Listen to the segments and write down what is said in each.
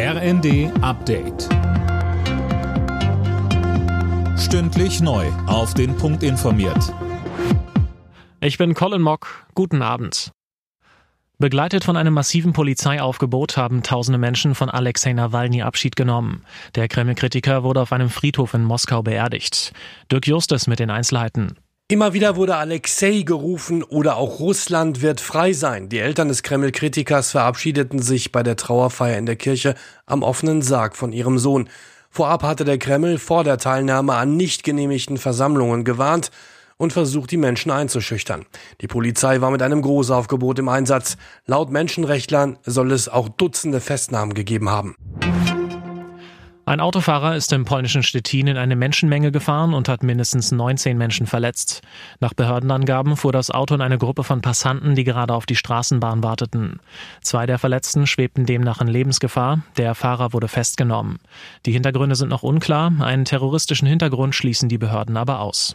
RND Update. Stündlich neu. Auf den Punkt informiert. Ich bin Colin Mock. Guten Abend. Begleitet von einem massiven Polizeiaufgebot haben tausende Menschen von Alexei Nawalny Abschied genommen. Der Kreml-Kritiker wurde auf einem Friedhof in Moskau beerdigt. Dirk Justus mit den Einzelheiten. Immer wieder wurde Alexei gerufen oder auch Russland wird frei sein. Die Eltern des Kreml-Kritikers verabschiedeten sich bei der Trauerfeier in der Kirche am offenen Sarg von ihrem Sohn. Vorab hatte der Kreml vor der Teilnahme an nicht genehmigten Versammlungen gewarnt und versucht, die Menschen einzuschüchtern. Die Polizei war mit einem Großaufgebot im Einsatz. Laut Menschenrechtlern soll es auch Dutzende Festnahmen gegeben haben. Ein Autofahrer ist im polnischen Stettin in eine Menschenmenge gefahren und hat mindestens 19 Menschen verletzt. Nach Behördenangaben fuhr das Auto in eine Gruppe von Passanten, die gerade auf die Straßenbahn warteten. Zwei der Verletzten schwebten demnach in Lebensgefahr. Der Fahrer wurde festgenommen. Die Hintergründe sind noch unklar. Einen terroristischen Hintergrund schließen die Behörden aber aus.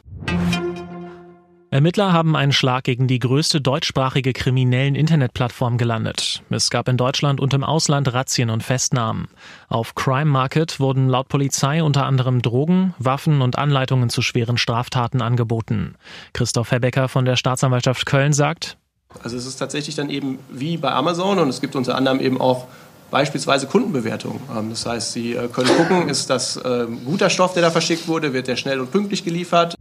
Ermittler haben einen Schlag gegen die größte deutschsprachige kriminellen Internetplattform gelandet. Es gab in Deutschland und im Ausland Razzien und Festnahmen. Auf Crime Market wurden laut Polizei unter anderem Drogen, Waffen und Anleitungen zu schweren Straftaten angeboten. Christoph Herbecker von der Staatsanwaltschaft Köln sagt, also es ist tatsächlich dann eben wie bei Amazon und es gibt unter anderem eben auch beispielsweise Kundenbewertungen. Ähm, das heißt, Sie äh, können gucken, ist das ähm, guter Stoff, der da verschickt wurde, wird der schnell und pünktlich geliefert.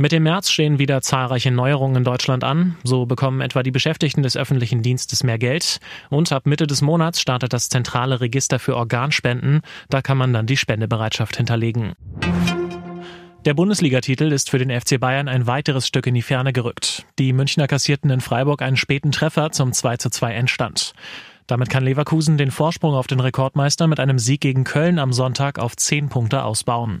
Mit dem März stehen wieder zahlreiche Neuerungen in Deutschland an. So bekommen etwa die Beschäftigten des öffentlichen Dienstes mehr Geld. Und ab Mitte des Monats startet das zentrale Register für Organspenden. Da kann man dann die Spendebereitschaft hinterlegen. Der Bundesligatitel ist für den FC Bayern ein weiteres Stück in die Ferne gerückt. Die Münchner kassierten in Freiburg einen späten Treffer zum 2 zu 2 Endstand. Damit kann Leverkusen den Vorsprung auf den Rekordmeister mit einem Sieg gegen Köln am Sonntag auf 10 Punkte ausbauen.